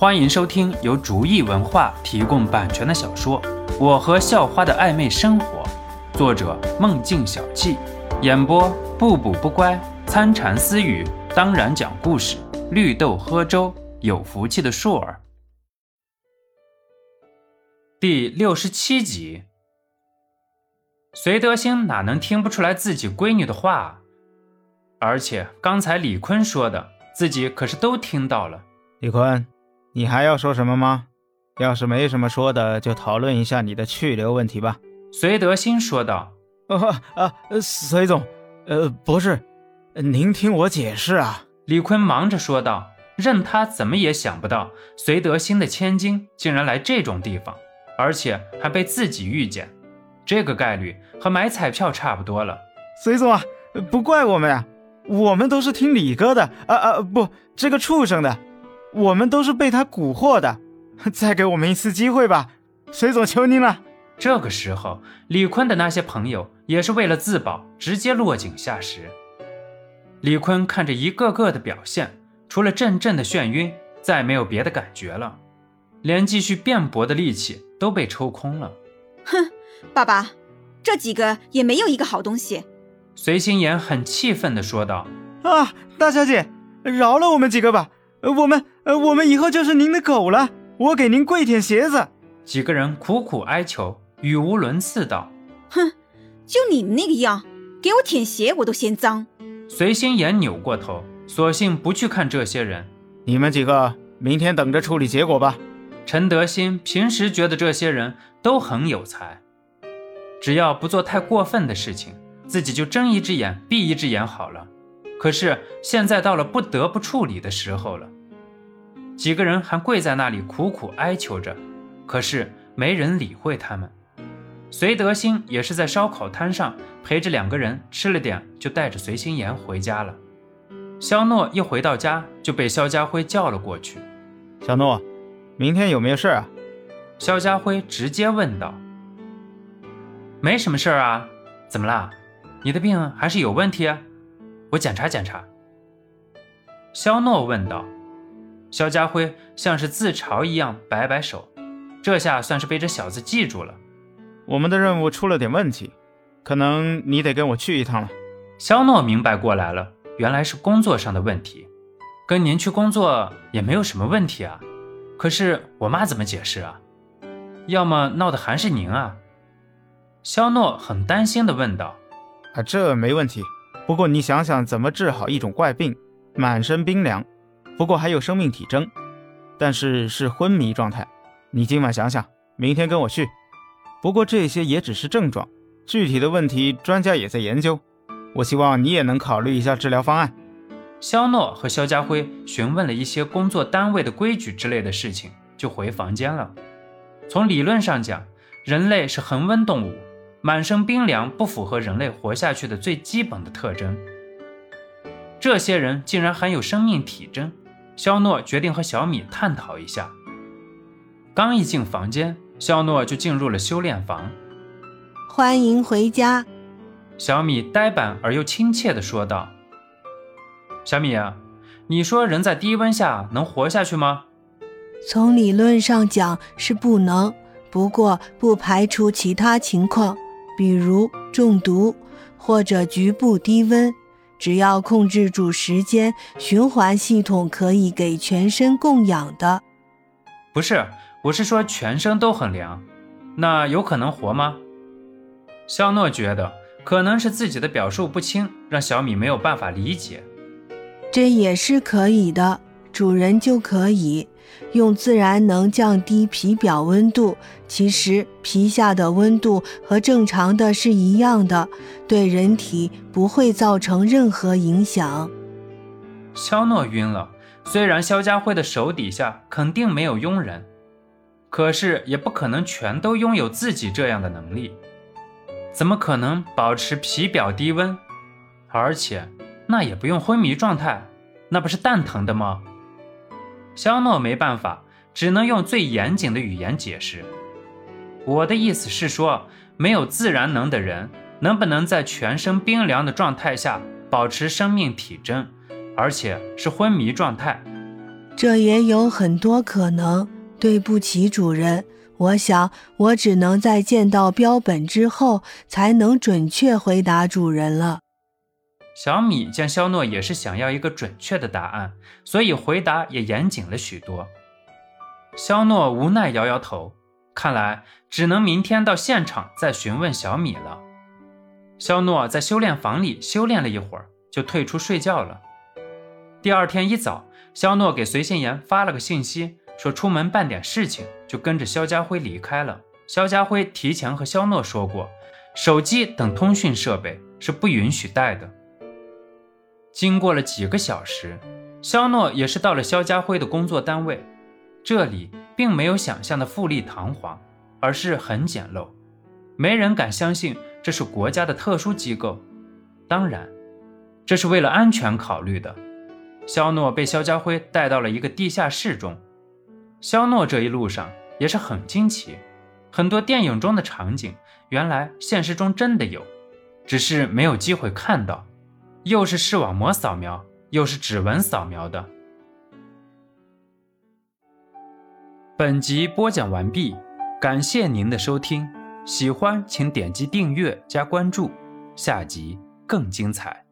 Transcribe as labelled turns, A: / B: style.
A: 欢迎收听由竹意文化提供版权的小说《我和校花的暧昧生活》，作者梦境小憩，演播不补不乖、参禅私语，当然讲故事，绿豆喝粥，有福气的硕儿。第六十七集，隋德兴哪能听不出来自己闺女的话？而且刚才李坤说的，自己可是都听到了。
B: 李坤。你还要说什么吗？要是没什么说的，就讨论一下你的去留问题吧。”
A: 隋德兴说道。
B: “啊啊，隋总，呃，不是，您听我解释啊。”
A: 李坤忙着说道。任他怎么也想不到，隋德兴的千金竟然来这种地方，而且还被自己遇见，这个概率和买彩票差不多了。
B: 隋总啊，不怪我们呀，我们都是听李哥的啊啊，不，这个畜生的。我们都是被他蛊惑的，再给我们一次机会吧，水总，求您了。
A: 这个时候，李坤的那些朋友也是为了自保，直接落井下石。李坤看着一个个的表现，除了阵阵的眩晕，再没有别的感觉了，连继续辩驳的力气都被抽空了。
C: 哼，爸爸，这几个也没有一个好东西。
A: 随心言很气愤地说道：“
B: 啊，大小姐，饶了我们几个吧。”呃，我们呃，我们以后就是您的狗了，我给您跪舔鞋子。
A: 几个人苦苦哀求，语无伦次道：“
C: 哼，就你们那个样，给我舔鞋我都嫌脏。”
A: 随心言扭过头，索性不去看这些人。
B: 你们几个明天等着处理结果吧。
A: 陈德兴平时觉得这些人都很有才，只要不做太过分的事情，自己就睁一只眼闭一只眼好了。可是现在到了不得不处理的时候了，几个人还跪在那里苦苦哀求着，可是没人理会他们。隋德兴也是在烧烤摊上陪着两个人吃了点，就带着随心言回家了。肖诺一回到家就被肖家辉叫了过去。
B: 肖诺，明天有没有事啊？
A: 肖家辉直接问道。没什么事儿啊，怎么啦？你的病还是有问题啊？我检查检查。肖诺问道。肖家辉像是自嘲一样摆摆手，这下算是被这小子记住了。
B: 我们的任务出了点问题，可能你得跟我去一趟了。
A: 肖诺明白过来了，原来是工作上的问题。跟您去工作也没有什么问题啊，可是我妈怎么解释啊？要么闹的还是您啊？肖诺很担心的问道。
B: 啊，这没问题。不过你想想怎么治好一种怪病，满身冰凉，不过还有生命体征，但是是昏迷状态。你今晚想想，明天跟我去。不过这些也只是症状，具体的问题专家也在研究。我希望你也能考虑一下治疗方案。
A: 肖诺和肖家辉询问了一些工作单位的规矩之类的事情，就回房间了。从理论上讲，人类是恒温动物。满身冰凉不符合人类活下去的最基本的特征。这些人竟然还有生命体征，肖诺决定和小米探讨一下。刚一进房间，肖诺就进入了修炼房。
D: 欢迎回家，
A: 小米呆板而又亲切地说道：“小米啊，你说人在低温下能活下去吗？
D: 从理论上讲是不能，不过不排除其他情况。”比如中毒或者局部低温，只要控制住时间，循环系统可以给全身供氧的。
A: 不是，我是说全身都很凉，那有可能活吗？肖诺觉得可能是自己的表述不清，让小米没有办法理解。
D: 这也是可以的，主人就可以。用自然能降低皮表温度，其实皮下的温度和正常的是一样的，对人体不会造成任何影响。
A: 肖诺晕了，虽然肖家辉的手底下肯定没有佣人，可是也不可能全都拥有自己这样的能力，怎么可能保持皮表低温？而且那也不用昏迷状态，那不是蛋疼的吗？肖诺没办法，只能用最严谨的语言解释。我的意思是说，没有自然能的人，能不能在全身冰凉的状态下保持生命体征，而且是昏迷状态？
D: 这也有很多可能。对不起，主人，我想我只能在见到标本之后，才能准确回答主人了。
A: 小米见肖诺也是想要一个准确的答案，所以回答也严谨了许多。肖诺无奈摇摇头，看来只能明天到现场再询问小米了。肖诺在修炼房里修炼了一会儿，就退出睡觉了。第二天一早，肖诺给随心言发了个信息，说出门办点事情，就跟着肖家辉离开了。肖家辉提前和肖诺说过，手机等通讯设备是不允许带的。经过了几个小时，肖诺也是到了肖家辉的工作单位。这里并没有想象的富丽堂皇，而是很简陋，没人敢相信这是国家的特殊机构。当然，这是为了安全考虑的。肖诺被肖家辉带到了一个地下室中。肖诺这一路上也是很惊奇，很多电影中的场景，原来现实中真的有，只是没有机会看到。又是视网膜扫描，又是指纹扫描的。本集播讲完毕，感谢您的收听，喜欢请点击订阅加关注，下集更精彩。